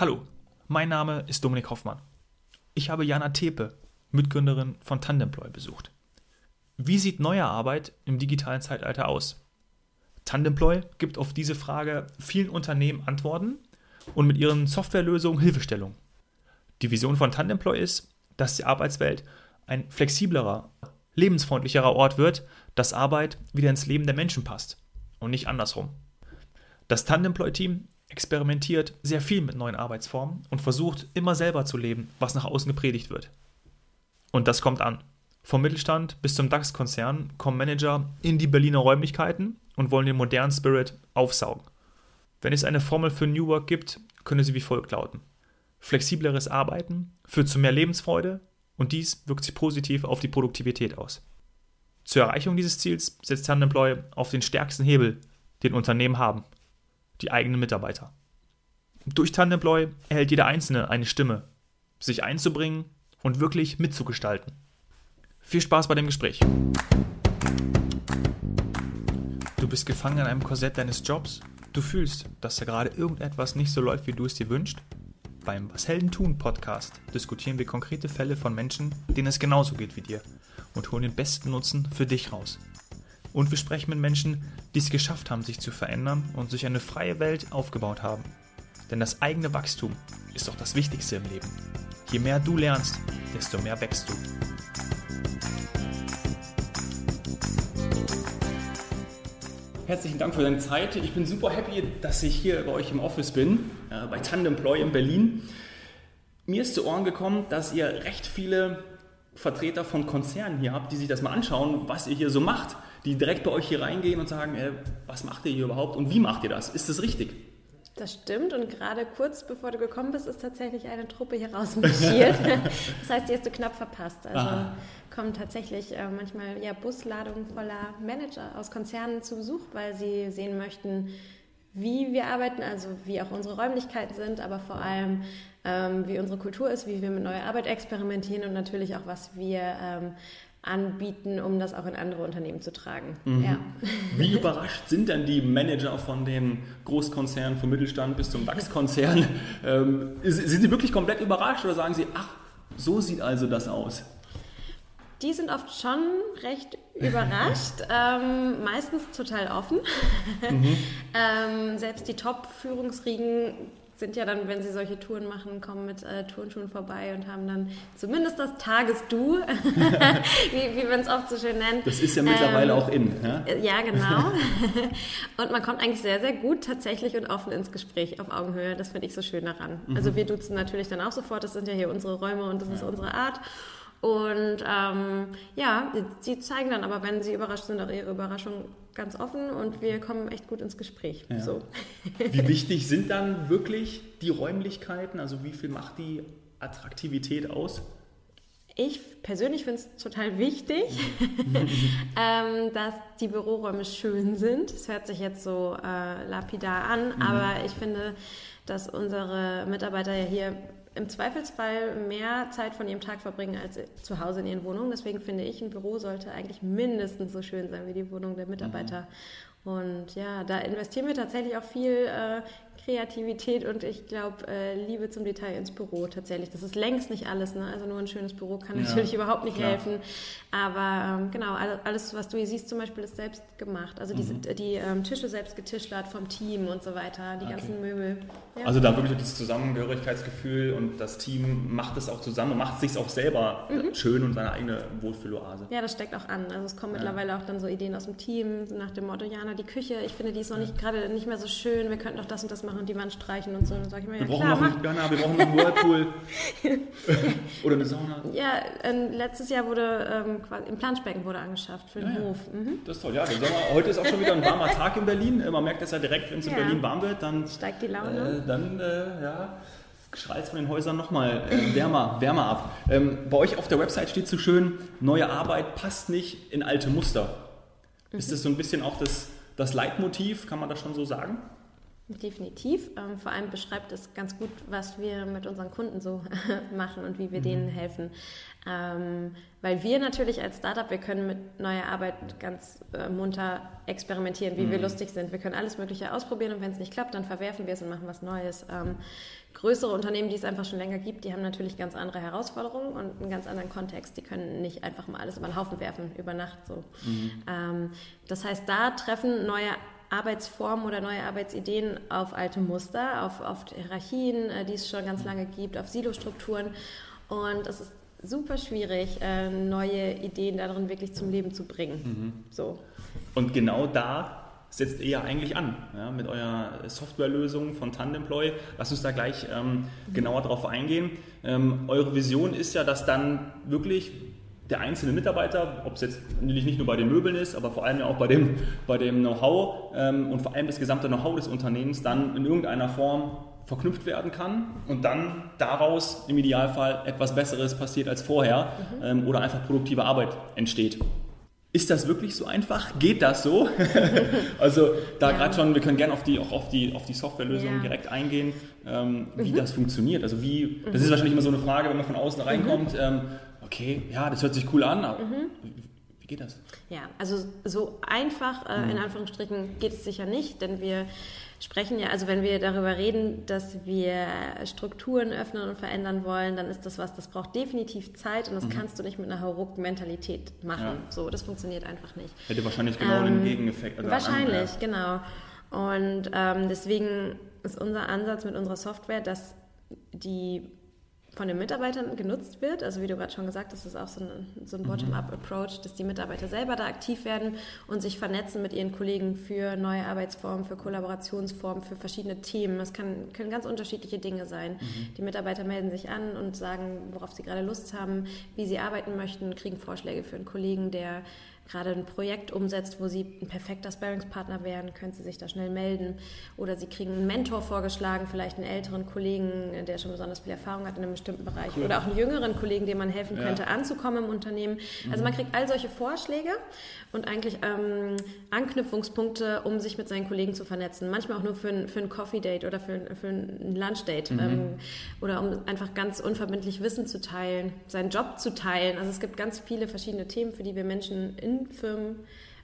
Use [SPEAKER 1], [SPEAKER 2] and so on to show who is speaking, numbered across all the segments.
[SPEAKER 1] Hallo, mein Name ist Dominik Hoffmann. Ich habe Jana Tepe, Mitgründerin von Tandemploy, besucht. Wie sieht neue Arbeit im digitalen Zeitalter aus? Tandemploy gibt auf diese Frage vielen Unternehmen Antworten und mit ihren Softwarelösungen Hilfestellung. Die Vision von Tandemploy ist, dass die Arbeitswelt ein flexiblerer, lebensfreundlicherer Ort wird, dass Arbeit wieder ins Leben der Menschen passt und nicht andersrum. Das Tandemploy-Team experimentiert sehr viel mit neuen Arbeitsformen und versucht immer selber zu leben, was nach außen gepredigt wird. Und das kommt an. Vom Mittelstand bis zum DAX-Konzern kommen Manager in die Berliner Räumlichkeiten und wollen den modernen Spirit aufsaugen. Wenn es eine Formel für New Work gibt, könnte sie wie folgt lauten. Flexibleres Arbeiten führt zu mehr Lebensfreude und dies wirkt sich positiv auf die Produktivität aus. Zur Erreichung dieses Ziels setzt Tandemploy auf den stärksten Hebel, den Unternehmen haben – die eigenen Mitarbeiter. Durch Tandemploy erhält jeder Einzelne eine Stimme, sich einzubringen und wirklich mitzugestalten. Viel Spaß bei dem Gespräch. Du bist gefangen in einem Korsett deines Jobs. Du fühlst, dass da gerade irgendetwas nicht so läuft, wie du es dir wünschst. Beim Was Helden tun Podcast diskutieren wir konkrete Fälle von Menschen, denen es genauso geht wie dir und holen den besten Nutzen für dich raus. Und wir sprechen mit Menschen, die es geschafft haben, sich zu verändern und sich eine freie Welt aufgebaut haben. Denn das eigene Wachstum ist doch das Wichtigste im Leben. Je mehr du lernst, desto mehr wächst du. Herzlichen Dank für deine Zeit. Ich bin super happy, dass ich hier bei euch im Office bin, äh, bei Tandemploy in Berlin. Mir ist zu Ohren gekommen, dass ihr recht viele Vertreter von Konzernen hier habt, die sich das mal anschauen, was ihr hier so macht die direkt bei euch hier reingehen und sagen, ey, was macht ihr hier überhaupt und wie macht ihr das? Ist das richtig?
[SPEAKER 2] Das stimmt und gerade kurz bevor du gekommen bist, ist tatsächlich eine Truppe hier rausmarschiert. das heißt, die hast du knapp verpasst. Also Aha. kommen tatsächlich äh, manchmal ja, Busladungen voller Manager aus Konzernen zu Besuch, weil sie sehen möchten, wie wir arbeiten, also wie auch unsere Räumlichkeiten sind, aber vor allem ähm, wie unsere Kultur ist, wie wir mit neuer Arbeit experimentieren und natürlich auch, was wir ähm, anbieten, um das auch in andere Unternehmen zu tragen. Mhm. Ja.
[SPEAKER 1] Wie überrascht sind denn die Manager von den Großkonzernen, vom Mittelstand bis zum DAX-Konzern? Ähm, sind sie wirklich komplett überrascht oder sagen sie, ach, so sieht also das aus?
[SPEAKER 2] Die sind oft schon recht überrascht, ähm, meistens total offen. Mhm. ähm, selbst die Top-Führungsriegen sind ja dann, wenn sie solche Touren machen, kommen mit äh, Turnschuhen vorbei und haben dann zumindest das Tagesdu, wie, wie man es oft so schön nennt.
[SPEAKER 1] Das ist ja mittlerweile ähm, auch in.
[SPEAKER 2] Ja, äh, ja genau. und man kommt eigentlich sehr, sehr gut tatsächlich und offen ins Gespräch auf Augenhöhe. Das finde ich so schön daran. Mhm. Also wir duzen natürlich dann auch sofort, das sind ja hier unsere Räume und das ja. ist unsere Art. Und ähm, ja, sie zeigen dann aber, wenn sie überrascht sind, auch ihre Überraschung ganz offen und wir kommen echt gut ins Gespräch. Ja. So.
[SPEAKER 1] Wie wichtig sind dann wirklich die Räumlichkeiten? Also wie viel macht die Attraktivität aus?
[SPEAKER 2] Ich persönlich finde es total wichtig, ähm, dass die Büroräume schön sind. Es hört sich jetzt so äh, lapidar an, mhm. aber ich finde, dass unsere Mitarbeiter ja hier im Zweifelsfall mehr Zeit von ihrem Tag verbringen als zu Hause in ihren Wohnungen. Deswegen finde ich, ein Büro sollte eigentlich mindestens so schön sein wie die Wohnung der Mitarbeiter. Mhm. Und ja, da investieren wir tatsächlich auch viel äh, Kreativität und ich glaube äh, Liebe zum Detail ins Büro tatsächlich. Das ist längst nicht alles. Ne? Also nur ein schönes Büro kann ja, natürlich überhaupt nicht klar. helfen. Aber ähm, genau, alles, was du hier siehst zum Beispiel, ist selbst gemacht. Also mhm. die, die ähm, Tische selbst getischlert vom Team und so weiter, die okay. ganzen Möbel.
[SPEAKER 1] Ja. Also da wirklich dieses Zusammengehörigkeitsgefühl und das Team macht es auch zusammen und macht es sich auch selber mhm. schön und seine eigene Wohlfühloase.
[SPEAKER 2] Ja, das steckt auch an. Also es kommen ja. mittlerweile auch dann so Ideen aus dem Team nach dem Motto, Jana, die Küche, ich finde, die ist noch nicht gerade nicht mehr so schön, wir könnten doch das und das machen machen und die Wand streichen und so. Dann sage ich mir,
[SPEAKER 1] ja, wir brauchen klar, noch einen, Ghana, wir brauchen noch einen Whirlpool oder eine Sauna.
[SPEAKER 2] Ja, äh, letztes Jahr wurde ähm, quasi ein Planschbecken wurde angeschafft für den ja, Hof.
[SPEAKER 1] Mhm. Das ist toll, ja. Sommer, heute ist auch schon wieder ein warmer Tag in Berlin. Man merkt das ja direkt, wenn es in Berlin warm wird, dann
[SPEAKER 2] steigt die Laune.
[SPEAKER 1] Äh, dann, äh, ja schreit von den Häusern nochmal äh, wärmer, wärmer ab. Ähm, bei euch auf der Website steht so schön, neue Arbeit passt nicht in alte Muster. Mhm. Ist das so ein bisschen auch das, das Leitmotiv, kann man das schon so sagen?
[SPEAKER 2] Definitiv. Ähm, vor allem beschreibt es ganz gut, was wir mit unseren Kunden so machen und wie wir mhm. denen helfen. Ähm, weil wir natürlich als Startup, wir können mit neuer Arbeit ganz äh, munter experimentieren, wie mhm. wir lustig sind. Wir können alles Mögliche ausprobieren und wenn es nicht klappt, dann verwerfen wir es und machen was Neues. Ähm, größere Unternehmen, die es einfach schon länger gibt, die haben natürlich ganz andere Herausforderungen und einen ganz anderen Kontext. Die können nicht einfach mal alles über den Haufen werfen, über Nacht so. Mhm. Ähm, das heißt, da treffen neue Arbeitsformen oder neue Arbeitsideen auf alte Muster, auf, auf Hierarchien, äh, die es schon ganz lange gibt, auf Silostrukturen. Und es ist super schwierig, äh, neue Ideen darin wirklich zum Leben zu bringen. Mhm. So.
[SPEAKER 1] Und genau da setzt ihr ja eigentlich an ja, mit eurer Softwarelösung von Tandemploy. Lass uns da gleich ähm, genauer drauf eingehen. Ähm, eure Vision ist ja, dass dann wirklich der einzelne Mitarbeiter, ob es jetzt nicht nur bei den Möbeln ist, aber vor allem ja auch bei dem, bei dem Know-how ähm, und vor allem das gesamte Know-how des Unternehmens dann in irgendeiner Form verknüpft werden kann und dann daraus im Idealfall etwas Besseres passiert als vorher mhm. ähm, oder einfach produktive Arbeit entsteht. Ist das wirklich so einfach? Geht das so? also da ja. gerade schon, wir können gerne auf die, auch auf die, auf die Softwarelösung ja. direkt eingehen, ähm, wie mhm. das funktioniert. Also wie, das ist mhm. wahrscheinlich immer so eine Frage, wenn man von außen reinkommt. Mhm. Ähm, okay, ja, das hört sich cool an, aber mhm. wie geht das?
[SPEAKER 2] Ja, also so einfach äh, in mhm. Anführungsstrichen geht es sicher nicht, denn wir sprechen ja, also wenn wir darüber reden, dass wir Strukturen öffnen und verändern wollen, dann ist das was, das braucht definitiv Zeit und das mhm. kannst du nicht mit einer hauruck Mentalität machen. Ja. So, das funktioniert einfach nicht.
[SPEAKER 1] Hätte wahrscheinlich genau ähm, den Gegeneffekt.
[SPEAKER 2] Also wahrscheinlich, genau. Und ähm, deswegen ist unser Ansatz mit unserer Software, dass die von den Mitarbeitern genutzt wird. Also wie du gerade schon gesagt hast, ist auch so ein, so ein mhm. Bottom-up-Approach, dass die Mitarbeiter selber da aktiv werden und sich vernetzen mit ihren Kollegen für neue Arbeitsformen, für Kollaborationsformen, für verschiedene Themen. Das kann, können ganz unterschiedliche Dinge sein. Mhm. Die Mitarbeiter melden sich an und sagen, worauf sie gerade Lust haben, wie sie arbeiten möchten, kriegen Vorschläge für einen Kollegen, der gerade ein Projekt umsetzt, wo Sie ein perfekter Sparringspartner wären, können Sie sich da schnell melden. Oder Sie kriegen einen Mentor vorgeschlagen, vielleicht einen älteren Kollegen, der schon besonders viel Erfahrung hat in einem bestimmten Bereich. Cool. Oder auch einen jüngeren Kollegen, dem man helfen ja. könnte, anzukommen im Unternehmen. Also man mhm. kriegt all solche Vorschläge und eigentlich ähm, Anknüpfungspunkte, um sich mit seinen Kollegen zu vernetzen. Manchmal auch nur für ein, für ein Coffee-Date oder für, für ein Lunch-Date. Mhm. Ähm, oder um einfach ganz unverbindlich Wissen zu teilen, seinen Job zu teilen. Also es gibt ganz viele verschiedene Themen, für die wir Menschen in Firmen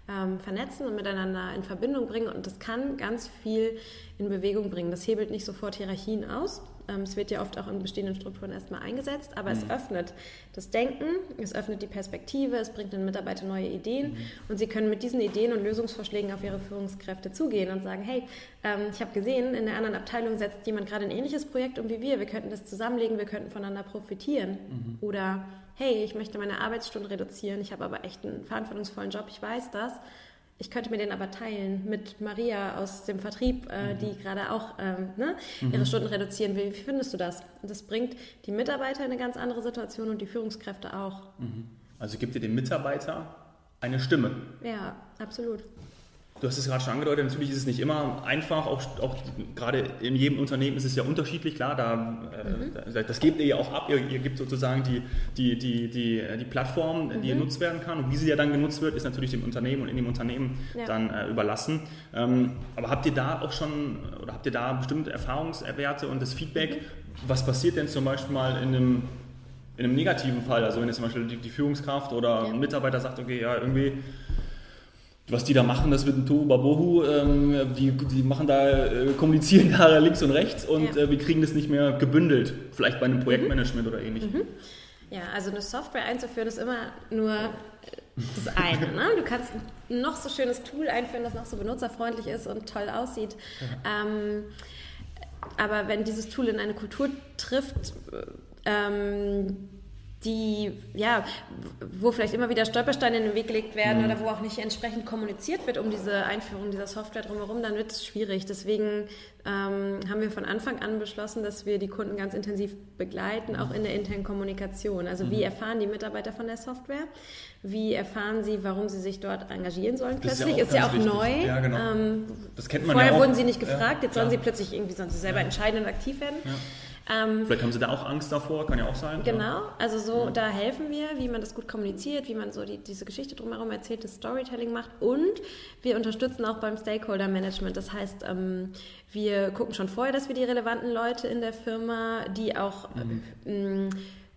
[SPEAKER 2] ähm, vernetzen und miteinander in Verbindung bringen. Und das kann ganz viel in Bewegung bringen. Das hebelt nicht sofort Hierarchien aus. Ähm, es wird ja oft auch in bestehenden Strukturen erstmal eingesetzt, aber mhm. es öffnet das Denken, es öffnet die Perspektive, es bringt den Mitarbeitern neue Ideen mhm. und sie können mit diesen Ideen und Lösungsvorschlägen auf ihre Führungskräfte zugehen und sagen, hey, ähm, ich habe gesehen, in der anderen Abteilung setzt jemand gerade ein ähnliches Projekt um wie wir, wir könnten das zusammenlegen, wir könnten voneinander profitieren. Mhm. Oder hey, ich möchte meine Arbeitsstunden reduzieren, ich habe aber echt einen verantwortungsvollen Job, ich weiß das. Ich könnte mir den aber teilen mit Maria aus dem Vertrieb, äh, mhm. die gerade auch ähm, ne, mhm. ihre Stunden reduzieren will. Wie findest du das? das bringt die Mitarbeiter in eine ganz andere Situation und die Führungskräfte auch.
[SPEAKER 1] Mhm. Also gibt ihr dem Mitarbeiter eine Stimme.
[SPEAKER 2] Ja, absolut.
[SPEAKER 1] Du hast es gerade schon angedeutet, natürlich ist es nicht immer einfach, auch, auch gerade in jedem Unternehmen ist es ja unterschiedlich, klar, da, äh, mhm. das gebt ihr ja auch ab, ihr, ihr gebt sozusagen die, die, die, die, die Plattform, mhm. die genutzt werden kann und wie sie ja dann genutzt wird, ist natürlich dem Unternehmen und in dem Unternehmen ja. dann äh, überlassen. Ähm, aber habt ihr da auch schon, oder habt ihr da bestimmte Erfahrungswerte und das Feedback, mhm. was passiert denn zum Beispiel mal in einem in einem negativen Fall, also wenn jetzt zum Beispiel die, die Führungskraft oder ja. ein Mitarbeiter sagt, okay, ja, irgendwie was die da machen, das wird ein Tohu Babohu. Ähm, die, die machen da, äh, kommunizieren da links und rechts und ja. äh, wir kriegen das nicht mehr gebündelt. Vielleicht bei einem Projektmanagement mhm. oder ähnlich. Mhm.
[SPEAKER 2] Ja, also eine Software einzuführen ist immer nur das eine. Ne? Du kannst ein noch so schönes Tool einführen, das noch so benutzerfreundlich ist und toll aussieht. Ähm, aber wenn dieses Tool in eine Kultur trifft, ähm, die, ja, wo vielleicht immer wieder Stolpersteine in den Weg gelegt werden mhm. oder wo auch nicht entsprechend kommuniziert wird um diese Einführung dieser Software drumherum, dann wird es schwierig. Deswegen ähm, haben wir von Anfang an beschlossen, dass wir die Kunden ganz intensiv begleiten, auch in der internen Kommunikation. Also wie mhm. erfahren die Mitarbeiter von der Software? Wie erfahren sie, warum sie sich dort engagieren sollen plötzlich? Ist ja auch, ist ja auch neu.
[SPEAKER 1] Ja, genau. Ähm, das kennt man
[SPEAKER 2] vorher
[SPEAKER 1] ja auch.
[SPEAKER 2] wurden sie nicht gefragt, jetzt sollen sie plötzlich irgendwie sollen sie selber entscheiden und aktiv werden.
[SPEAKER 1] Ähm, Vielleicht haben sie da auch Angst davor, kann ja auch sein.
[SPEAKER 2] Genau, ja. also so, ja. da helfen wir, wie man das gut kommuniziert, wie man so die, diese Geschichte drumherum erzählt, das Storytelling macht und wir unterstützen auch beim Stakeholder Management. Das heißt, ähm, wir gucken schon vorher, dass wir die relevanten Leute in der Firma, die auch mhm. ähm,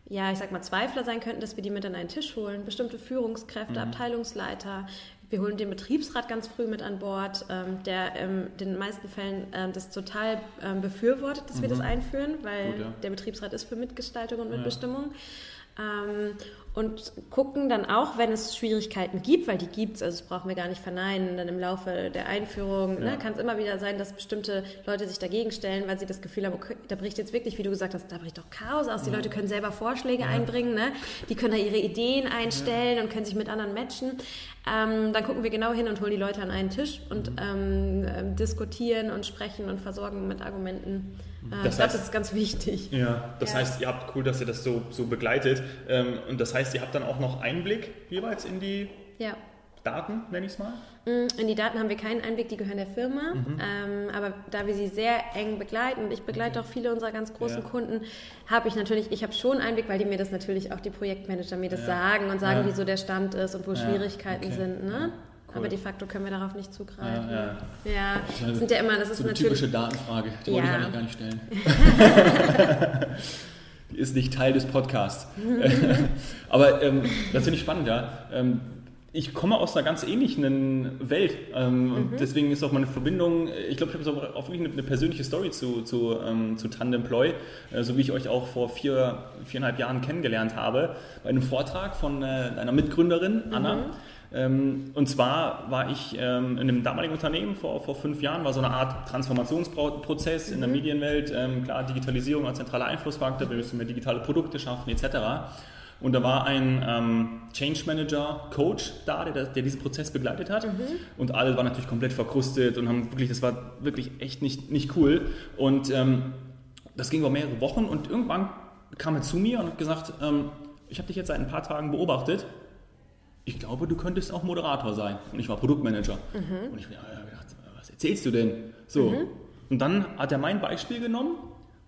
[SPEAKER 2] ja, ich sag mal, Zweifler sein könnten, dass wir die mit an einen Tisch holen. Bestimmte Führungskräfte, mhm. Abteilungsleiter, wir holen den Betriebsrat ganz früh mit an Bord, ähm, der in den meisten Fällen ähm, das total ähm, befürwortet, dass mhm. wir das mhm. einführen, weil Gut, ja. der Betriebsrat ist für Mitgestaltung und Mitbestimmung. Ja. Ähm, und gucken dann auch, wenn es Schwierigkeiten gibt, weil die gibt es, also das brauchen wir gar nicht verneinen, dann im Laufe der Einführung ne, ja. ne, kann es immer wieder sein, dass bestimmte Leute sich dagegen stellen, weil sie das Gefühl haben, okay, da bricht jetzt wirklich, wie du gesagt hast, da bricht doch Chaos aus. Die ja. Leute können selber Vorschläge ja. einbringen, ne? die können da ihre Ideen einstellen und können sich mit anderen matchen. Ähm, dann gucken wir genau hin und holen die Leute an einen Tisch und mhm. ähm, diskutieren und sprechen und versorgen mit Argumenten. Äh, das ich glaube, das ist ganz wichtig.
[SPEAKER 1] Ja, das ja. heißt, ihr habt cool, dass ihr das so, so begleitet. Ähm, und das heißt, ihr habt dann auch noch Einblick jeweils in die ja. Daten, nenne ich es mal?
[SPEAKER 2] Mm, in die Daten haben wir keinen Einblick, die gehören der Firma. Mhm. Ähm, aber da wir sie sehr eng begleiten und ich begleite auch viele unserer ganz großen ja. Kunden, habe ich natürlich, ich habe schon Einblick, weil die mir das natürlich auch die Projektmanager mir das ja. sagen und sagen, ja. wie so der Stand ist und wo Schwierigkeiten okay. sind. Ne? Cool. Aber de facto können wir darauf nicht zugreifen. Ja, ja. ja das, das sind ja immer, das ist
[SPEAKER 1] so
[SPEAKER 2] eine
[SPEAKER 1] typische Datenfrage, die ja. wollte ich eigentlich gar nicht stellen. die ist nicht Teil des Podcasts. Aber ähm, das finde ich spannend, ja. Ähm, ich komme aus einer ganz ähnlichen Welt ähm, mhm. und deswegen ist auch meine Verbindung, ich glaube, ich habe auch wirklich eine, eine, persönliche Story zu, zu, ähm, zu Tandemploy, äh, so wie ich euch auch vor vier, viereinhalb Jahren kennengelernt habe, bei einem Vortrag von äh, einer Mitgründerin, Anna. Mhm und zwar war ich ähm, in einem damaligen Unternehmen vor, vor fünf Jahren, war so eine Art Transformationsprozess in der mhm. Medienwelt. Ähm, klar, Digitalisierung als zentraler Einflussfaktor, wir müssen mehr digitale Produkte schaffen etc. Und da war ein ähm, Change Manager, Coach da, der, der diesen Prozess begleitet hat. Mhm. Und alle waren natürlich komplett verkrustet und haben wirklich, das war wirklich echt nicht, nicht cool. Und ähm, das ging über mehrere Wochen und irgendwann kam er zu mir und hat gesagt, ähm, ich habe dich jetzt seit ein paar Tagen beobachtet ich glaube, du könntest auch Moderator sein. Und ich war Produktmanager. Mhm. Und ich habe gedacht, was erzählst du denn? So. Mhm. Und dann hat er mein Beispiel genommen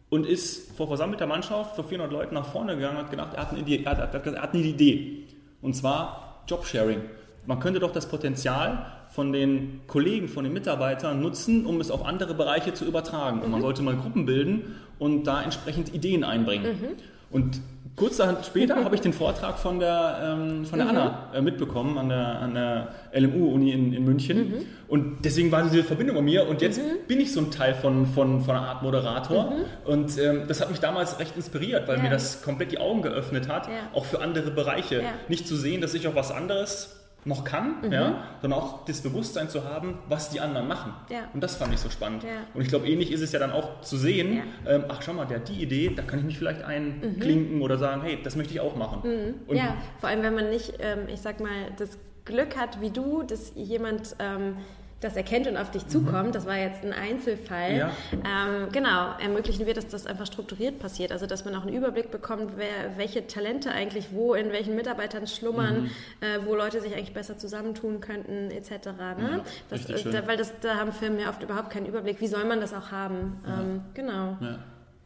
[SPEAKER 1] und ist vor versammelter Mannschaft, vor 400 Leuten nach vorne gegangen und hat gedacht, er hat eine Idee. Er hat, er hat eine Idee. Und zwar Jobsharing. Man könnte doch das Potenzial von den Kollegen, von den Mitarbeitern nutzen, um es auf andere Bereiche zu übertragen. Mhm. Und man mhm. sollte mal Gruppen bilden und da entsprechend Ideen einbringen. Mhm. Und Kurz später habe ich den Vortrag von der, ähm, von der mhm. Anna äh, mitbekommen an der, an der LMU-Uni in, in München. Mhm. Und deswegen war diese Verbindung bei mir. Und jetzt mhm. bin ich so ein Teil von, von, von einer Art Moderator. Mhm. Und ähm, das hat mich damals recht inspiriert, weil ja. mir das komplett die Augen geöffnet hat, ja. auch für andere Bereiche. Ja. Nicht zu sehen, dass ich auch was anderes noch kann, mhm. ja, sondern auch das Bewusstsein zu haben, was die anderen machen. Ja. Und das fand ich so spannend. Ja. Und ich glaube, ähnlich ist es ja dann auch zu sehen, ja. ähm, ach schau mal, der hat die Idee, da kann ich mich vielleicht einklinken mhm. oder sagen, hey, das möchte ich auch machen.
[SPEAKER 2] Mhm. ja, vor allem, wenn man nicht, ähm, ich sag mal, das Glück hat wie du, dass jemand ähm, das erkennt und auf dich zukommt. Mhm. Das war jetzt ein Einzelfall. Ja. Ähm, genau, ermöglichen wir, dass das einfach strukturiert passiert. Also, dass man auch einen Überblick bekommt, wer, welche Talente eigentlich wo in welchen Mitarbeitern schlummern, mhm. äh, wo Leute sich eigentlich besser zusammentun könnten, etc. Ne? Ja, das, äh, da, weil das, da haben Firmen ja oft überhaupt keinen Überblick. Wie soll man das auch haben? Ähm, genau.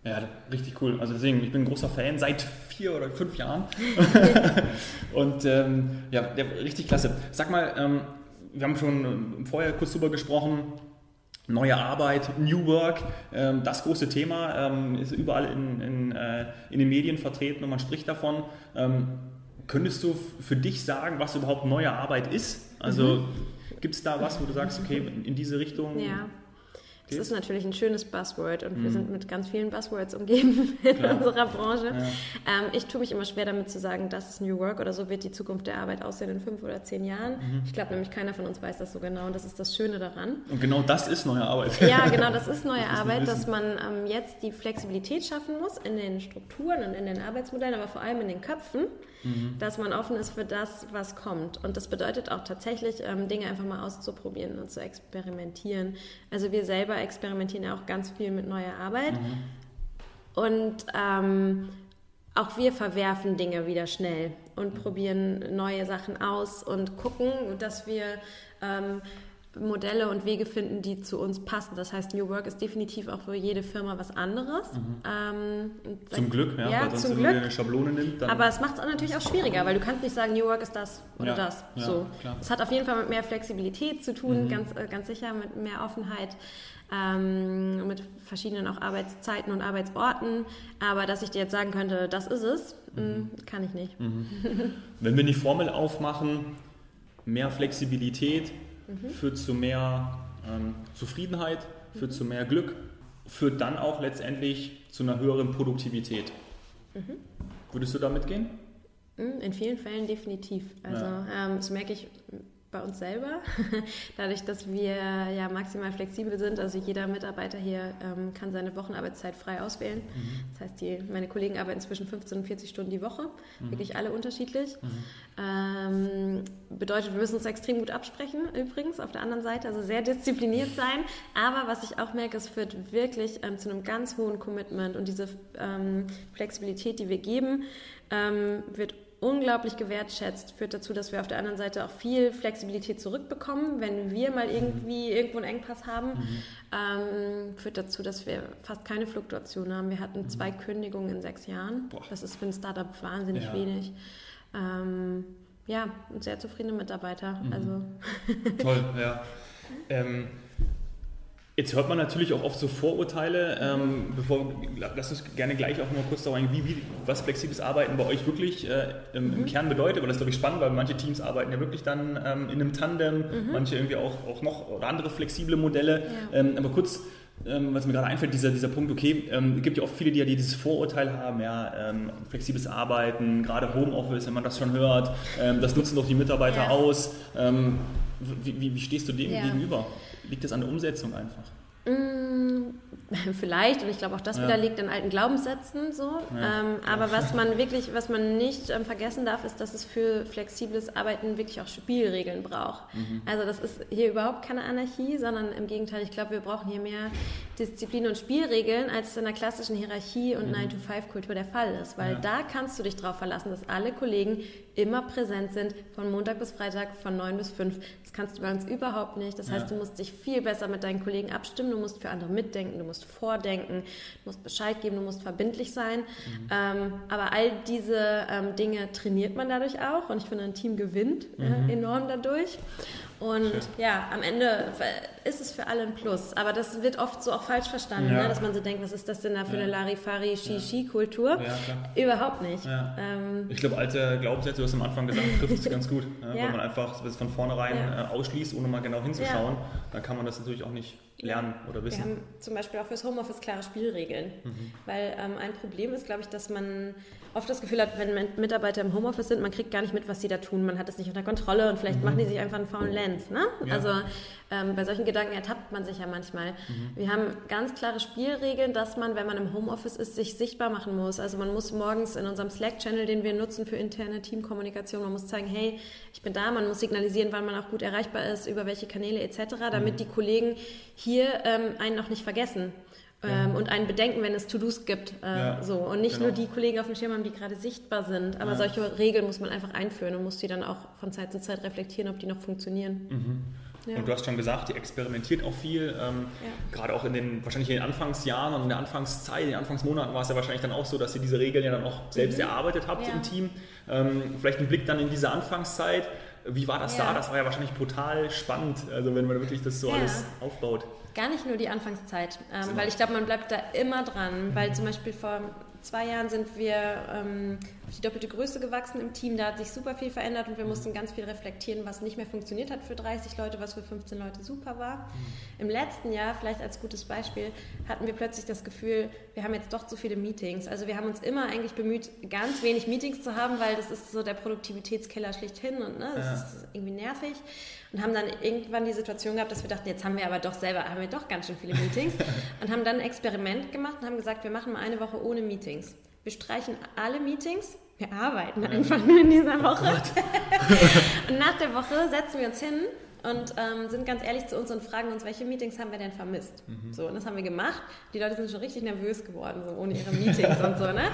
[SPEAKER 1] Ja, richtig cool. Also deswegen, ich bin ein großer Fan seit vier oder fünf Jahren. und ähm, ja, richtig klasse. Sag mal, ähm, wir haben schon äh, vorher kurz drüber gesprochen, neue Arbeit, New Work, ähm, das große Thema ähm, ist überall in, in, äh, in, den Medien vertreten und man spricht davon. Ähm, könntest du für dich sagen, was überhaupt neue Arbeit ist? Also mhm. gibt es da was, wo du sagst, okay, in diese Richtung?
[SPEAKER 2] Ja. Das ist natürlich ein schönes Buzzword und mhm. wir sind mit ganz vielen Buzzwords umgeben in Klar. unserer Branche. Ja. Ähm, ich tue mich immer schwer damit zu sagen, das ist New Work oder so wird die Zukunft der Arbeit aussehen in fünf oder zehn Jahren. Mhm. Ich glaube nämlich, keiner von uns weiß das so genau und das ist das Schöne daran.
[SPEAKER 1] Und genau das ist neue Arbeit.
[SPEAKER 2] Ja, genau, das ist neue das Arbeit, dass man ähm, jetzt die Flexibilität schaffen muss in den Strukturen und in den Arbeitsmodellen, aber vor allem in den Köpfen, mhm. dass man offen ist für das, was kommt. Und das bedeutet auch tatsächlich, ähm, Dinge einfach mal auszuprobieren und zu experimentieren. Also wir selber experimentieren ja auch ganz viel mit neuer Arbeit. Mhm. Und ähm, auch wir verwerfen Dinge wieder schnell und probieren neue Sachen aus und gucken, dass wir ähm, Modelle und Wege finden, die zu uns passen. Das heißt, New Work ist definitiv auch für jede Firma was anderes. Mhm.
[SPEAKER 1] Ähm, zum Glück, ja,
[SPEAKER 2] ja
[SPEAKER 1] weil
[SPEAKER 2] sonst zum Glück. eine
[SPEAKER 1] Schablone nimmt.
[SPEAKER 2] Aber es macht es natürlich auch schwieriger, weil du kannst nicht sagen, New Work ist das oder ja, das. Ja, so. Es hat auf jeden Fall mit mehr Flexibilität zu tun, mhm. ganz, äh, ganz sicher, mit mehr Offenheit. Ähm, mit verschiedenen auch Arbeitszeiten und Arbeitsorten. Aber dass ich dir jetzt sagen könnte, das ist es, mm, mhm. kann ich nicht. Mhm.
[SPEAKER 1] Wenn wir die Formel aufmachen, mehr Flexibilität, mhm. führt zu mehr ähm, Zufriedenheit, führt zu mehr Glück, führt dann auch letztendlich zu einer höheren Produktivität. Mhm. Würdest du damit gehen?
[SPEAKER 2] Mhm, in vielen Fällen definitiv. Also ja. ähm, das merke ich bei uns selber. Dadurch, dass wir ja maximal flexibel sind, also jeder Mitarbeiter hier ähm, kann seine Wochenarbeitszeit frei auswählen. Mhm. Das heißt, die, meine Kollegen arbeiten zwischen 15 und 40 Stunden die Woche, mhm. wirklich alle unterschiedlich. Mhm. Ähm, bedeutet, wir müssen uns extrem gut absprechen, übrigens, auf der anderen Seite, also sehr diszipliniert sein. Aber was ich auch merke, es führt wirklich ähm, zu einem ganz hohen Commitment und diese ähm, Flexibilität, die wir geben, ähm, wird unglaublich gewertschätzt, führt dazu, dass wir auf der anderen Seite auch viel Flexibilität zurückbekommen, wenn wir mal irgendwie irgendwo einen Engpass haben, mhm. ähm, führt dazu, dass wir fast keine Fluktuation haben. Wir hatten zwei mhm. Kündigungen in sechs Jahren. Boah. Das ist für ein Startup wahnsinnig ja. wenig. Ähm, ja, sehr zufriedene Mitarbeiter. Mhm. Also.
[SPEAKER 1] Toll, ja. Ähm, Jetzt hört man natürlich auch oft so Vorurteile. Ähm, bevor, lass uns gerne gleich auch mal kurz darauf eingehen, wie, wie, was flexibles Arbeiten bei euch wirklich äh, im, im, mhm. Kern bedeutet. Weil das ist, glaube ich, spannend, weil manche Teams arbeiten ja wirklich dann ähm, in einem Tandem, mhm. manche irgendwie auch, auch noch oder andere flexible Modelle. Ja. Ähm, aber kurz, ähm, was mir gerade einfällt, dieser, dieser Punkt, okay, ähm, es gibt ja oft viele, die ja dieses Vorurteil haben, ja, ähm, flexibles Arbeiten, gerade Homeoffice, wenn man das schon hört, das nutzen doch die Mitarbeiter ja. aus. Wie, wie, wie, stehst du dem ja. gegenüber? Liegt das an der Umsetzung einfach?
[SPEAKER 2] Mm, vielleicht, und ich glaube auch das ja. wieder liegt alten Glaubenssätzen so. Ja. Ähm, aber was man wirklich, was man nicht ähm, vergessen darf, ist, dass es für flexibles Arbeiten wirklich auch Spielregeln braucht. Mhm. Also das ist hier überhaupt keine Anarchie, sondern im Gegenteil, ich glaube, wir brauchen hier mehr Disziplin und Spielregeln, als es in der klassischen Hierarchie und mhm. 9-to-5-Kultur der Fall ist. Weil ja. da kannst du dich darauf verlassen, dass alle Kollegen immer präsent sind, von Montag bis Freitag, von 9 bis 5. Das kannst du bei uns überhaupt nicht. Das heißt, du musst dich viel besser mit deinen Kollegen abstimmen, du musst für andere mitdenken, du musst vordenken, du musst Bescheid geben, du musst verbindlich sein. Mhm. Ähm, aber all diese ähm, Dinge trainiert man dadurch auch und ich finde, ein Team gewinnt äh, mhm. enorm dadurch. Und Schön. ja, am Ende ist es für alle ein Plus. Aber das wird oft so auch falsch verstanden, ja. ne? dass man so denkt, was ist das denn da für ja. eine Larifari Shishi-Kultur? Ja, Überhaupt nicht.
[SPEAKER 1] Ähm, ich glaube, alte Glaubenssätze, du hast am Anfang gesagt, trifft es ganz gut. Wenn man einfach das von vornherein äh, ausschließt, ohne mal genau hinzuschauen, dann kann man das natürlich auch nicht lernen oder wissen.
[SPEAKER 2] Wir haben zum Beispiel auch fürs Homeoffice klare Spielregeln. Mhm. Weil ähm, ein Problem ist, glaube ich, dass man oft das Gefühl hat, wenn Mitarbeiter im Homeoffice sind, man kriegt gar nicht mit, was sie da tun. Man hat es nicht unter Kontrolle und vielleicht mhm. machen die sich einfach einen faulen Lens. Ne? Ja. Also ähm, bei solchen Gedanken ertappt man sich ja manchmal. Mhm. Wir haben ganz klare Spielregeln, dass man, wenn man im Homeoffice ist, sich sichtbar machen muss. Also man muss morgens in unserem Slack-Channel, den wir nutzen für interne Teamkommunikation, man muss zeigen, hey, ich bin da, man muss signalisieren, wann man auch gut erreichbar ist, über welche Kanäle etc., damit mhm. die Kollegen hier ähm, einen noch nicht vergessen. Ähm, ja. und ein Bedenken, wenn es To-Dos gibt. Äh, ja, so. Und nicht genau. nur die Kollegen auf dem Schirm haben, die gerade sichtbar sind. Aber ja. solche Regeln muss man einfach einführen und muss die dann auch von Zeit zu Zeit reflektieren, ob die noch funktionieren.
[SPEAKER 1] Mhm. Und du hast schon gesagt, die experimentiert auch viel, ähm, gerade auch in den, wahrscheinlich in den Anfangsjahren und in der Anfangszeit, in den Anfangsmonaten war es ja wahrscheinlich dann auch so, dass ihr diese Regeln ja dann auch selbst mhm. erarbeitet habt im Team. Ähm, vielleicht ein Blick dann in diese Anfangszeit. Wie war das da? Das war ja wahrscheinlich brutal spannend, also wenn man wirklich das so alles aufbaut.
[SPEAKER 2] Gar nicht nur die Anfangszeit, ähm, weil ich glaube, man bleibt da immer dran, weil zum Beispiel vor zwei Jahren sind wir ähm, die doppelte Größe gewachsen im Team. Da hat sich super viel verändert und wir mussten ganz viel reflektieren, was nicht mehr funktioniert hat für 30 Leute, was für 15 Leute super war. Mhm. Im letzten Jahr, vielleicht als gutes Beispiel, hatten wir plötzlich das Gefühl, wir haben jetzt doch zu viele Meetings. Also wir haben uns immer eigentlich bemüht, ganz wenig Meetings zu haben, weil das ist so der Produktivitätskiller schlichthin und ne, das ja. ist irgendwie nervig. Und haben dann irgendwann die Situation gehabt, dass wir dachten, jetzt haben wir aber doch selber, haben wir doch ganz schön viele Meetings. und haben dann ein Experiment gemacht und haben gesagt, wir machen mal eine Woche ohne Meetings. Wir streichen alle Meetings, wir arbeiten einfach nur in dieser Woche. Oh und nach der Woche setzen wir uns hin und ähm, sind ganz ehrlich zu uns und fragen uns, welche Meetings haben wir denn vermisst? Mhm. So, und das haben wir gemacht. Die Leute sind schon richtig nervös geworden, so ohne ihre Meetings und so. Ne?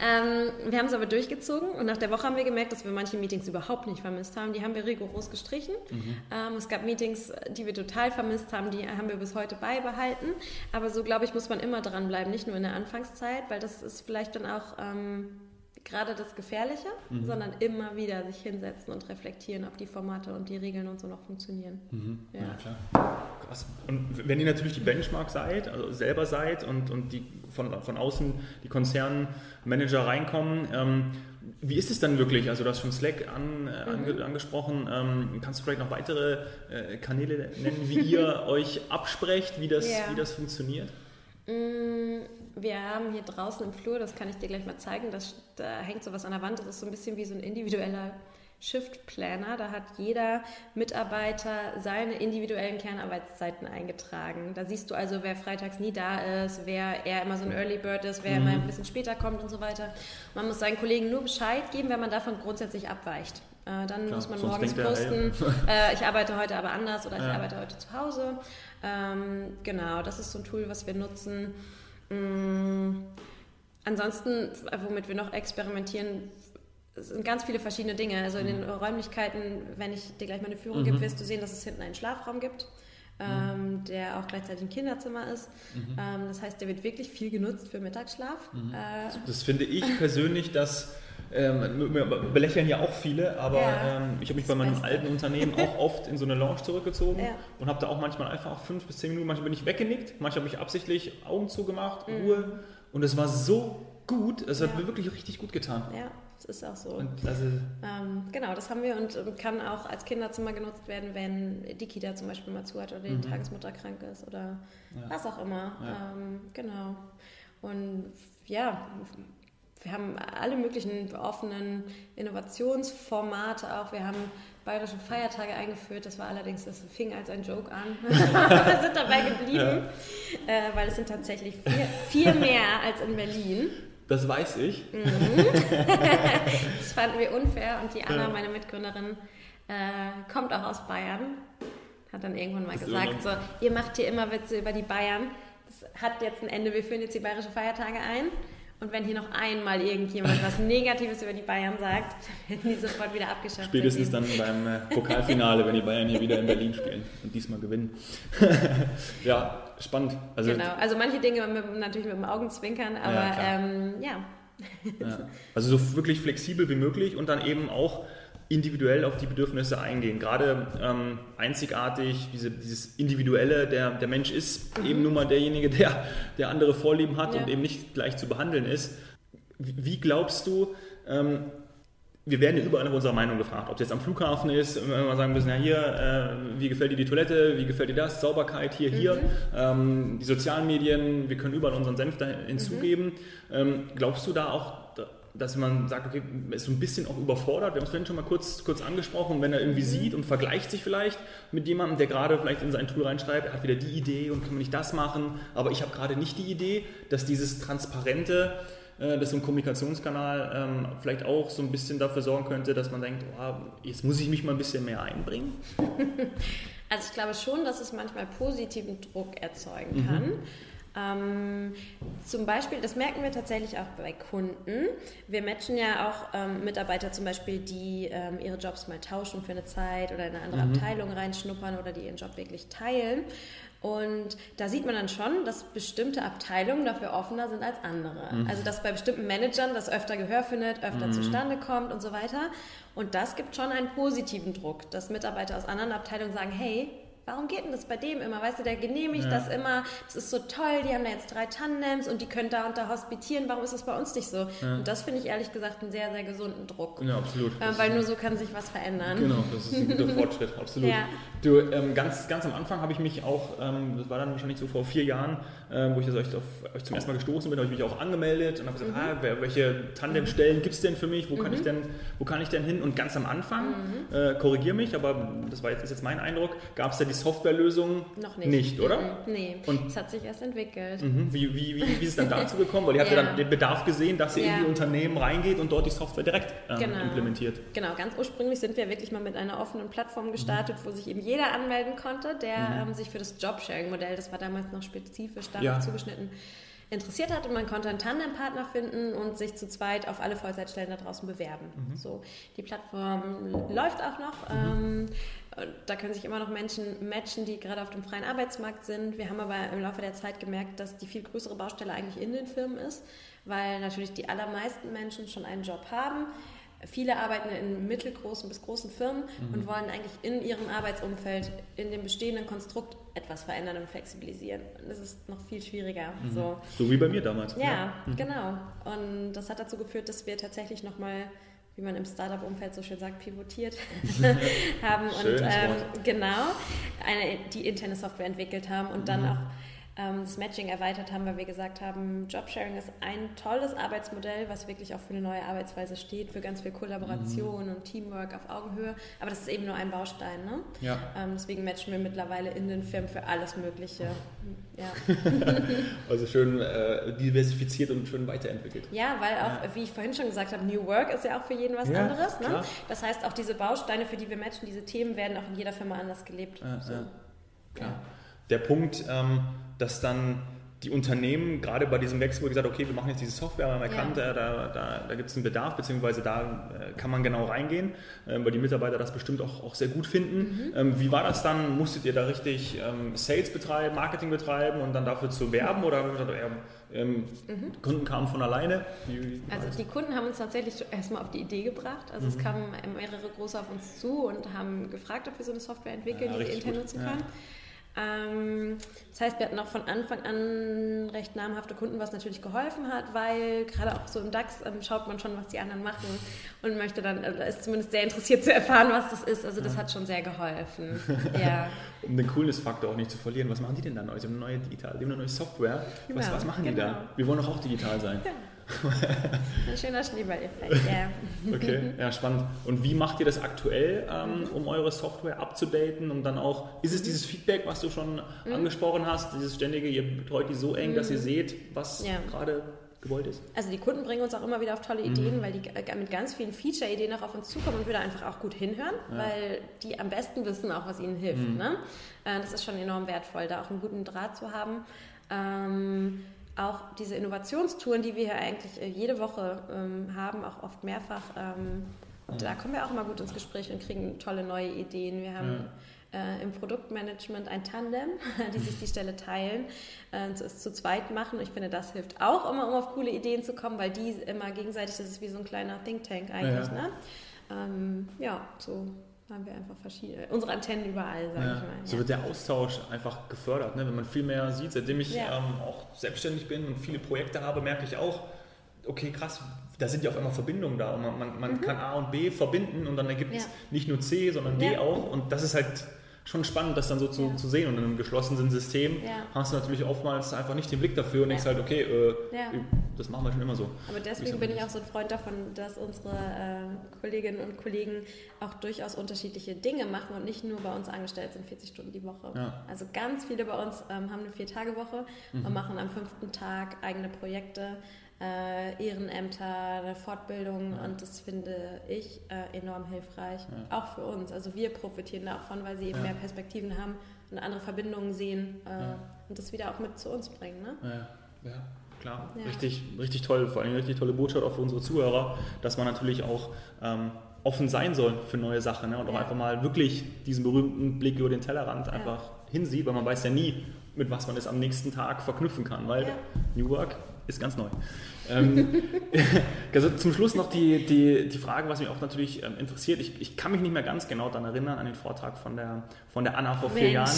[SPEAKER 2] Ähm, wir haben es aber durchgezogen und nach der Woche haben wir gemerkt, dass wir manche Meetings überhaupt nicht vermisst haben. Die haben wir rigoros gestrichen. Mhm. Ähm, es gab Meetings, die wir total vermisst haben, die haben wir bis heute beibehalten. Aber so, glaube ich, muss man immer dranbleiben, nicht nur in der Anfangszeit, weil das ist vielleicht dann auch ähm, gerade das Gefährliche, mhm. sondern immer wieder sich hinsetzen und reflektieren, ob die Formate und die Regeln und so noch funktionieren.
[SPEAKER 1] Mhm. Ja. ja. klar. Krass. Und wenn ihr natürlich die Benchmark seid, also selber seid und, und die von, von außen die Konzernmanager reinkommen, ähm, wie ist es dann wirklich? Also du hast schon Slack an, äh, mhm. angesprochen. Ähm, kannst du vielleicht noch weitere äh, Kanäle nennen, wie ihr euch absprecht, wie das, ja. wie das funktioniert?
[SPEAKER 2] Mm, wir haben hier draußen im Flur, das kann ich dir gleich mal zeigen, das, da hängt sowas an der Wand, das ist so ein bisschen wie so ein individueller Shift Planner. Da hat jeder Mitarbeiter seine individuellen Kernarbeitszeiten eingetragen. Da siehst du also, wer freitags nie da ist, wer eher immer so ein Early Bird ist, wer mhm. immer ein bisschen später kommt und so weiter. Man muss seinen Kollegen nur Bescheid geben, wenn man davon grundsätzlich abweicht. Äh, dann Klar, muss man morgens posten, äh, ich arbeite heute aber anders oder ich ja. arbeite heute zu Hause. Ähm, genau, das ist so ein Tool, was wir nutzen. Mm, ansonsten, womit wir noch experimentieren, es sind ganz viele verschiedene Dinge. Also in den mhm. Räumlichkeiten, wenn ich dir gleich mal eine Führung mhm. gebe, wirst du sehen, dass es hinten einen Schlafraum gibt. Ähm, mhm. der auch gleichzeitig ein Kinderzimmer ist. Mhm. Ähm, das heißt, der wird wirklich viel genutzt für Mittagsschlaf.
[SPEAKER 1] Mhm. Äh, das finde ich persönlich, dass ähm, belächeln ja auch viele, aber ja, ähm, ich habe mich bei meinem Beste. alten Unternehmen auch oft in so eine Lounge zurückgezogen ja. und habe da auch manchmal einfach fünf bis zehn Minuten, manchmal bin ich weggenickt, manchmal habe ich absichtlich Augen zugemacht, mhm. Ruhe und es war so gut, es hat mir wirklich richtig gut getan.
[SPEAKER 2] Ja das ist auch so. Also ähm, genau, das haben wir und, und, kann auch als Kinderzimmer genutzt werden, wenn die Kita zum Beispiel mal zu hat oder die mhm. Tagesmutter krank ist oder ja. was auch immer. Ja. Ähm, genau. Und ja, wir haben alle möglichen offenen Innovationsformate auch. Wir haben bayerische Feiertage eingeführt. Das war allerdings, das fing als ein Joke an. wir sind dabei geblieben, ja. äh, weil es sind tatsächlich viel, viel mehr als in Berlin.
[SPEAKER 1] Das weiß ich.
[SPEAKER 2] Mhm. das fanden wir unfair und die Anna, meine Mitgründerin, äh, kommt auch aus Bayern. Hat dann irgendwann mal gesagt, so, ihr macht hier immer Witze über die Bayern. Das hat jetzt ein Ende, wir führen jetzt die bayerische Feiertage ein. Und wenn hier noch einmal irgendjemand was Negatives über die Bayern sagt, dann werden die sofort wieder abgeschafft.
[SPEAKER 1] Spätestens dann beim äh, Pokalfinale, wenn die Bayern hier wieder in Berlin spielen und diesmal gewinnen. ja, spannend.
[SPEAKER 2] Also, genau, also manche Dinge mit, natürlich mit dem Augenzwinkern, aber ja. Ähm, ja.
[SPEAKER 1] ja. Also so wirklich flexibel wie möglich und dann eben auch individuell auf die Bedürfnisse eingehen. Gerade ähm, einzigartig, diese, dieses Individuelle, der, der Mensch ist mhm. eben nun mal derjenige, der, der andere Vorlieben hat ja. und eben nicht gleich zu behandeln ist. Wie glaubst du, ähm, wir werden ja überall nach unserer Meinung gefragt, ob es jetzt am Flughafen ist, wenn wir sagen müssen, ja hier, äh, wie gefällt dir die Toilette, wie gefällt dir das, Sauberkeit hier, hier, mhm. ähm, die sozialen Medien, wir können überall unseren Senf da hinzugeben. Mhm. Glaubst du da auch, dass man sagt, okay, ist so ein bisschen auch überfordert. Wir haben es vorhin schon mal kurz, kurz angesprochen, wenn er irgendwie mhm. sieht und vergleicht sich vielleicht mit jemandem, der gerade vielleicht in sein Tool reinschreibt, er hat wieder die Idee und kann man nicht das machen, aber ich habe gerade nicht die Idee, dass dieses Transparente, äh, dass so ein Kommunikationskanal ähm, vielleicht auch so ein bisschen dafür sorgen könnte, dass man denkt, oh, jetzt muss ich mich mal ein bisschen mehr einbringen?
[SPEAKER 2] Also ich glaube schon, dass es manchmal positiven Druck erzeugen mhm. kann. Mhm. Ähm, zum Beispiel, das merken wir tatsächlich auch bei Kunden. Wir matchen ja auch ähm, Mitarbeiter zum Beispiel, die ähm, ihre Jobs mal tauschen für eine Zeit oder in eine andere mhm. Abteilung reinschnuppern oder die ihren Job wirklich teilen. Und da sieht man dann schon, dass bestimmte Abteilungen dafür offener sind als andere. Mhm. Also dass bei bestimmten Managern das öfter Gehör findet, öfter mhm. zustande kommt und so weiter. Und das gibt schon einen positiven Druck, dass Mitarbeiter aus anderen Abteilungen sagen, hey, warum geht denn das bei dem immer? Weißt du, der genehmigt ja. das immer, das ist so toll, die haben da jetzt drei Tandems und die können da und da hospitieren, warum ist das bei uns nicht so? Ja. Und das finde ich ehrlich gesagt einen sehr, sehr gesunden Druck.
[SPEAKER 1] Ja, absolut.
[SPEAKER 2] Äh, weil nur so kann sich was verändern.
[SPEAKER 1] Genau, das ist ein guter Fortschritt, absolut. Ja. Du, ähm, ganz, ganz am Anfang habe ich mich auch, ähm, das war dann wahrscheinlich so vor vier Jahren, wo ich das euch, auf, euch zum ersten Mal gestoßen bin, habe ich mich auch angemeldet und habe gesagt, mhm. ah, welche Tandemstellen gibt es denn für mich, wo, mhm. kann ich denn, wo kann ich denn hin? Und ganz am Anfang, mhm. äh, korrigiere mich, aber das war jetzt, ist jetzt mein Eindruck, gab es ja die Softwarelösung
[SPEAKER 2] Noch nicht.
[SPEAKER 1] nicht, oder?
[SPEAKER 2] Mhm, Nee,
[SPEAKER 1] Und-
[SPEAKER 2] es hat sich erst entwickelt.
[SPEAKER 1] Mhm. Wie, wie, wie, wie ist es dann dazu gekommen? Weil ihr habt ja.
[SPEAKER 2] Ja.
[SPEAKER 1] dann den Bedarf gesehen, dass ihr in
[SPEAKER 2] Ja.
[SPEAKER 1] die Unternehmen reingeht und dort die Software direkt ähm,
[SPEAKER 2] Genau.
[SPEAKER 1] implementiert.
[SPEAKER 2] Genau, ganz ursprünglich sind wir wirklich mal mit einer offenen Plattform gestartet, wo sich eben jeder anmelden konnte, der ähm, sich für das Jobsharing-Modell, das war damals noch spezifisch
[SPEAKER 1] Ja.
[SPEAKER 2] zugeschnitten, interessiert hat und man konnte einen Tandempartner finden und sich zu zweit auf alle Vollzeitstellen da draußen bewerben. So, die Plattform läuft auch noch. Ähm, und da können sich immer noch Menschen matchen, die gerade auf dem freien Arbeitsmarkt sind. Wir haben aber im Laufe der Zeit gemerkt, dass die viel größere Baustelle eigentlich in den Firmen ist, weil natürlich die allermeisten Menschen schon einen Job haben. Viele arbeiten in mittelgroßen bis großen Firmen und wollen eigentlich in ihrem Arbeitsumfeld, in dem bestehenden Konstrukt etwas verändern und flexibilisieren. Und das ist noch viel schwieriger. So.
[SPEAKER 1] So wie bei mir damals.
[SPEAKER 2] Ja, genau. Und das hat dazu geführt, dass wir tatsächlich nochmal, wie man im Startup-Umfeld so schön sagt, pivotiert haben und ähm, genau eine, die interne Software entwickelt haben und
[SPEAKER 1] Mhm.
[SPEAKER 2] dann auch ähm, das Matching erweitert haben, weil wir gesagt haben, Jobsharing ist ein tolles Arbeitsmodell, was wirklich auch für eine neue Arbeitsweise steht, für ganz viel Kollaboration
[SPEAKER 1] Mhm.
[SPEAKER 2] und Teamwork auf Augenhöhe. Aber das ist eben nur ein Baustein. Ne?
[SPEAKER 1] Ja.
[SPEAKER 2] Ähm, deswegen matchen wir mittlerweile in den Firmen für alles Mögliche. Ja.
[SPEAKER 1] Also schön äh, diversifiziert und schön weiterentwickelt.
[SPEAKER 2] Ja, weil auch, wie ich vorhin schon gesagt habe, New Work ist ja auch für jeden was
[SPEAKER 1] Ja,
[SPEAKER 2] anderes. Ne? Das heißt, auch diese Bausteine, für die wir matchen, diese Themen werden auch in jeder Firma anders gelebt.
[SPEAKER 1] Ja,
[SPEAKER 2] so.
[SPEAKER 1] ja. Klar. Der Punkt, ähm, dass dann die Unternehmen gerade bei diesem Wechsel, wo gesagt okay, wir machen jetzt diese Software, wir haben erkannt,
[SPEAKER 2] Ja.
[SPEAKER 1] äh, da, da, da gibt es einen Bedarf, beziehungsweise da äh, kann man genau reingehen, ähm, weil die Mitarbeiter das bestimmt auch, auch sehr gut finden.
[SPEAKER 2] Mhm.
[SPEAKER 1] Ähm, wie war das dann? Musstet ihr da richtig ähm, Sales betreiben, Marketing betreiben und dann dafür zu werben oder haben wir gesagt, ja, ähm, Kunden kamen von alleine?
[SPEAKER 2] Mhm. Also die Kunden haben uns tatsächlich erstmal auf die Idee gebracht. Also
[SPEAKER 1] Mhm.
[SPEAKER 2] es kamen mehrere große auf uns zu und haben gefragt, ob wir so eine Software entwickeln,
[SPEAKER 1] Ja,
[SPEAKER 2] die wir intern nutzen
[SPEAKER 1] Ja.
[SPEAKER 2] können. Ähm, das heißt, wir hatten auch von Anfang an recht namhafte Kunden, was natürlich geholfen hat, weil gerade auch so im DAX ähm, schaut man schon, was die anderen machen und möchte dann, äh, ist zumindest sehr interessiert zu erfahren, was das ist. Also das hat schon sehr geholfen. Ja.
[SPEAKER 1] Um den Coolness-Faktor auch nicht zu verlieren, was machen die denn dann neu? Sie haben eine neue digital, die haben eine neue Software. Was,
[SPEAKER 2] Genau,
[SPEAKER 1] was machen die
[SPEAKER 2] genau.
[SPEAKER 1] da? Wir wollen doch auch digital sein.
[SPEAKER 2] Ein schöner Schneeballeffekt, ja.
[SPEAKER 1] Okay, ja, spannend. Und wie macht ihr das aktuell, ähm, um eure Software abzudaten? Und dann auch, ist es dieses Feedback, was du schon
[SPEAKER 2] Mhm.
[SPEAKER 1] angesprochen hast, dieses ständige, ihr betreut die so eng, dass ihr seht, was
[SPEAKER 2] Ja.
[SPEAKER 1] gerade gewollt ist?
[SPEAKER 2] Also die Kunden bringen uns auch immer wieder auf tolle Ideen, weil die äh, mit ganz vielen Feature-Ideen auch auf uns zukommen und wir da einfach auch gut hinhören, weil die am besten wissen auch, was ihnen hilft. Ne? Äh, Das ist schon enorm wertvoll, da auch einen guten Draht zu haben. Ähm, auch diese Innovationstouren, die wir hier eigentlich äh, jede Woche ähm, haben, auch oft mehrfach, ähm, da kommen wir auch immer gut ins Gespräch und kriegen tolle neue Ideen. Wir haben äh, im Produktmanagement ein Tandem, die sich die Stelle teilen, äh, es zu zweit machen. Ich finde, das hilft auch immer, um auf coole Ideen zu kommen, weil die immer gegenseitig, das ist wie so ein kleiner Think Tank eigentlich.
[SPEAKER 1] Ja.
[SPEAKER 2] Ne? Ähm, ja, so haben wir einfach verschiedene, unsere Antennen überall, sage
[SPEAKER 1] Ja.
[SPEAKER 2] ich mal.
[SPEAKER 1] So wird der Austausch einfach gefördert, ne? wenn man viel mehr sieht. Seitdem ich
[SPEAKER 2] Ja.
[SPEAKER 1] ähm, auch selbstständig bin und viele Projekte habe, merke ich auch, okay, krass, da sind ja auf einmal Verbindungen da. Und man, man, man kann A und B verbinden und dann ergibt es
[SPEAKER 2] Mhm. Ja.
[SPEAKER 1] nicht nur C, sondern D auch. Und das ist halt schon spannend, das dann so zu,
[SPEAKER 2] Ja.
[SPEAKER 1] zu sehen. Und in einem geschlossenen System
[SPEAKER 2] Ja.
[SPEAKER 1] hast du natürlich oftmals einfach nicht den Blick dafür und denkst halt, okay, äh, das machen wir schon immer so.
[SPEAKER 2] Aber deswegen bin ich auch so ein Freund davon, dass unsere äh, Kolleginnen und Kollegen auch durchaus unterschiedliche Dinge machen und nicht nur bei uns angestellt sind, 40 Stunden die Woche. Also ganz viele bei uns ähm, haben eine Vier-Tage-Woche und machen am fünften Tag eigene Projekte, äh, Ehrenämter, eine Fortbildung und das finde ich äh, enorm hilfreich, auch für uns. Also wir profitieren davon, weil sie eben
[SPEAKER 1] Ja.
[SPEAKER 2] mehr Perspektiven haben und andere Verbindungen sehen äh,
[SPEAKER 1] Ja.
[SPEAKER 2] und das wieder auch mit zu uns bringen. Ne?
[SPEAKER 1] Ja, ja klar.
[SPEAKER 2] Ja.
[SPEAKER 1] Richtig, richtig toll. Vor allem eine richtig tolle Botschaft auch für unsere Zuhörer, dass man natürlich auch ähm, offen sein soll für neue Sachen ne? und auch
[SPEAKER 2] Ja.
[SPEAKER 1] einfach mal wirklich diesen berühmten Blick über den Tellerrand einfach hinsieht, weil man weiß ja nie, mit was man es am nächsten Tag verknüpfen kann, weil
[SPEAKER 2] Ja.
[SPEAKER 1] New Work ist ganz neu. ähm, also zum Schluss noch die, die, die Frage, was mich auch natürlich ähm, interessiert. Ich, ich kann mich nicht mehr ganz genau daran erinnern, an den Vortrag von der, von der Anna vor vier
[SPEAKER 2] Mensch.
[SPEAKER 1] Jahren.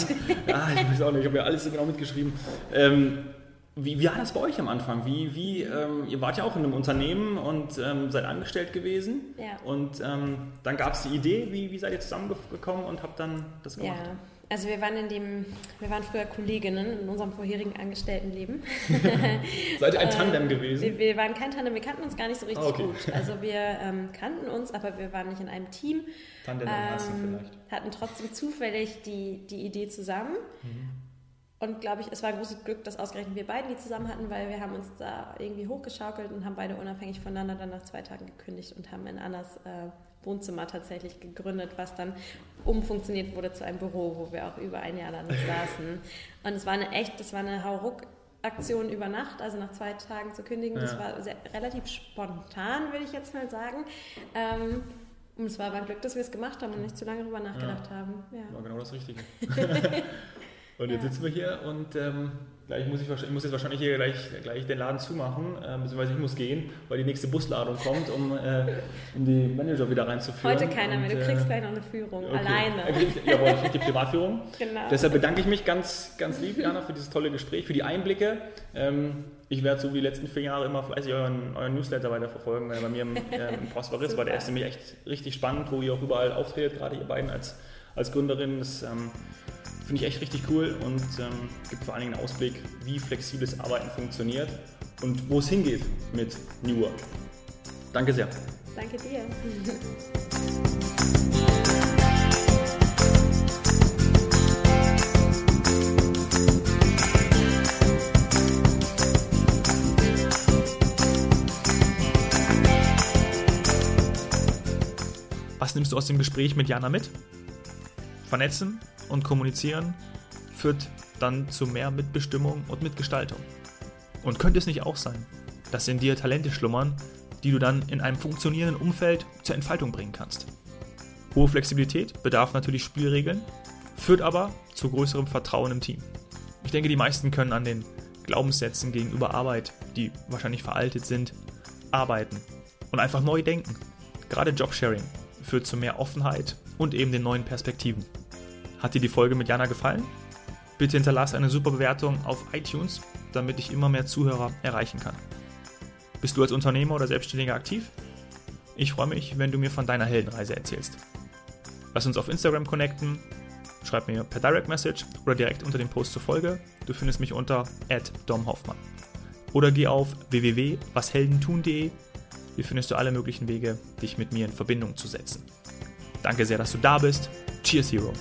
[SPEAKER 1] Ja, ich weiß auch nicht, ich habe mir alles so genau mitgeschrieben. Ähm, wie, wie war das bei euch am Anfang? Wie, wie, ähm, ihr wart ja auch in einem Unternehmen und ähm, seid angestellt gewesen.
[SPEAKER 2] Ja.
[SPEAKER 1] Und ähm, dann gab es die Idee, wie, wie seid ihr zusammengekommen und habt dann das
[SPEAKER 2] Ja,
[SPEAKER 1] gemacht?
[SPEAKER 2] Also wir waren in dem, wir waren früher Kolleginnen in unserem vorherigen Angestelltenleben.
[SPEAKER 1] Seid ihr ein Tandem gewesen?
[SPEAKER 2] Wir, wir, waren kein Tandem, wir kannten uns gar nicht so richtig
[SPEAKER 1] Ah, okay.
[SPEAKER 2] gut. Also wir ähm, kannten uns, aber wir waren nicht in einem Team.
[SPEAKER 1] Tandem
[SPEAKER 2] Ähm,
[SPEAKER 1] vielleicht.
[SPEAKER 2] hatten trotzdem zufällig die, die Idee zusammen.
[SPEAKER 1] Mhm.
[SPEAKER 2] Und glaube ich, es war ein großes Glück, dass ausgerechnet wir beiden die zusammen hatten, weil wir haben uns da irgendwie hochgeschaukelt und haben beide unabhängig voneinander dann nach zwei Tagen gekündigt und haben in Annas äh, Wohnzimmer tatsächlich gegründet, was dann umfunktioniert wurde zu einem Büro, wo wir auch über ein Jahr dann saßen. Und es war eine echt, das war eine Hauruck-Aktion über Nacht, also nach zwei Tagen zu kündigen. Das
[SPEAKER 1] Ja.
[SPEAKER 2] war sehr, relativ spontan, würde ich jetzt mal sagen. Ähm, und es war aber ein Glück, dass wir es gemacht haben und nicht zu lange darüber nachgedacht haben. Ja.
[SPEAKER 1] War genau das Richtige. und jetzt
[SPEAKER 2] Ja.
[SPEAKER 1] sitzen wir hier und ähm, gleich muss ich, ich muss jetzt wahrscheinlich hier gleich, gleich den Laden zumachen, äh, beziehungsweise ich muss gehen, weil die nächste Busladung kommt, um, äh, um die Manager wieder reinzuführen.
[SPEAKER 2] Heute keiner mehr, du
[SPEAKER 1] Und,
[SPEAKER 2] kriegst
[SPEAKER 1] äh,
[SPEAKER 2] gleich noch eine Führung,
[SPEAKER 1] okay.
[SPEAKER 2] alleine.
[SPEAKER 1] Äh, kriegst- Jawohl, ich krieg die Privatführung.
[SPEAKER 2] Genau.
[SPEAKER 1] Deshalb bedanke ich mich ganz, ganz lieb, Jana, für dieses tolle Gespräch, für die Einblicke. Ähm, ich werde so wie die letzten vier Jahre immer fleißig euren, euren Newsletter weiterverfolgen, er bei mir im, äh, im Postfach ist, weil der ist nämlich echt richtig spannend, wo ihr auch überall auftretet, gerade ihr beiden als, als Gründerin. Das ähm, finde ich echt richtig cool und ähm, gibt vor allen Dingen einen Ausblick, wie flexibles Arbeiten funktioniert und wo es hingeht mit New Work. Danke sehr.
[SPEAKER 2] Danke dir.
[SPEAKER 1] Was nimmst du aus dem Gespräch mit Jana mit? Vernetzen und kommunizieren führt dann zu mehr Mitbestimmung und Mitgestaltung. Und könnte es nicht auch sein, dass in dir Talente schlummern, die du dann in einem funktionierenden Umfeld zur Entfaltung bringen kannst? Hohe Flexibilität bedarf natürlich Spielregeln, führt aber zu größerem Vertrauen im Team. Ich denke, die meisten können an den Glaubenssätzen gegenüber Arbeit, die wahrscheinlich veraltet sind, arbeiten und einfach neu denken. Gerade Jobsharing führt zu mehr Offenheit und eben den neuen Perspektiven. Hat dir die Folge mit Jana gefallen? Bitte hinterlass eine super Bewertung auf iTunes, damit ich immer mehr Zuhörer erreichen kann. Bist du als Unternehmer oder Selbstständiger aktiv? Ich freue mich, wenn du mir von deiner Heldenreise erzählst. Lass uns auf Instagram connecten, schreib mir per Direct Message oder direkt unter dem Post zur Folge. Du findest mich unter @domhoffmann. Oder geh auf www.washeldentun.de. Hier findest du alle möglichen Wege, dich mit mir in Verbindung zu setzen. Danke sehr, dass du da bist. Cheers, Hero.